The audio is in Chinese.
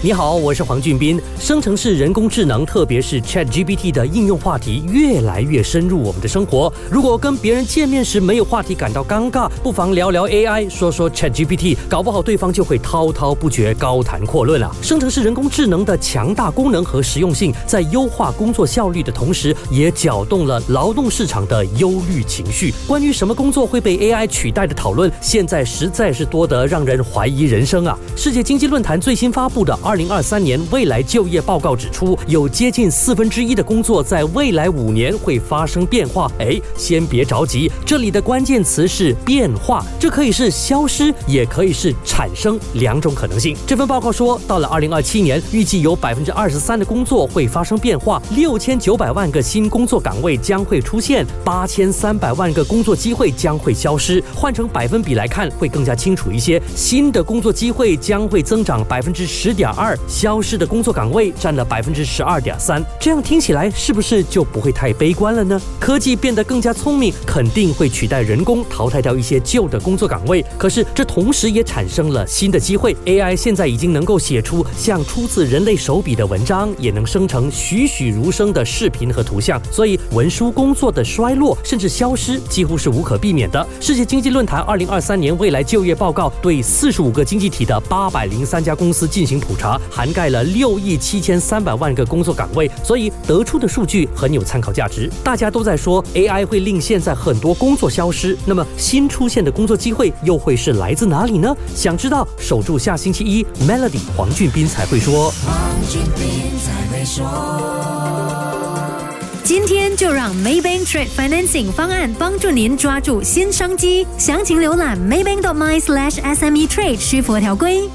你好，我是黄俊斌。生成式人工智能，特别是 Chat GPT 的应用话题越来越深入我们的生活。如果跟别人见面时没有话题感到尴尬，不妨聊聊 AI，说说 Chat GPT，搞不好对方就会滔滔不绝、高谈阔论啊。生成式人工智能的强大功能和实用性，在优化工作效率的同时，也搅动了劳动市场的忧虑情绪。关于什么工作会被 AI 取代的讨论，现在实在是多得让人怀疑人生啊。世界经济论坛最新发布的。二零二三年未来就业报告指出，有接近四分之一的工作在未来五年会发生变化。哎，先别着急，这里的关键词是变化，这可以是消失，也可以是产生，两种可能性。这份报告说，到了二零二七年，预计有百分之二十三的工作会发生变化，六千九百万个新工作岗位将会出现，八千三百万个工作机会将会消失。换成百分比来看，会更加清楚一些。新的工作机会将会增长百分之十点。二消失的工作岗位占了百分之十二点三，这样听起来是不是就不会太悲观了呢？科技变得更加聪明，肯定会取代人工，淘汰掉一些旧的工作岗位。可是这同时也产生了新的机会。AI 现在已经能够写出像出自人类手笔的文章，也能生成栩栩如生的视频和图像。所以文书工作的衰落甚至消失几乎是无可避免的。世界经济论坛二零二三年未来就业报告对四十五个经济体的八百零三家公司进行普查。涵盖了六亿七千三百万个工作岗位，所以得出的数据很有参考价值。大家都在说 AI 会令现在很多工作消失，那么新出现的工作机会又会是来自哪里呢？想知道，守住下星期一 Melody 黄俊斌才会说。今天就让 Maybank Trade Financing 方案帮助您抓住新商机，详情浏览 maybank.my/sme trade 需符合条规。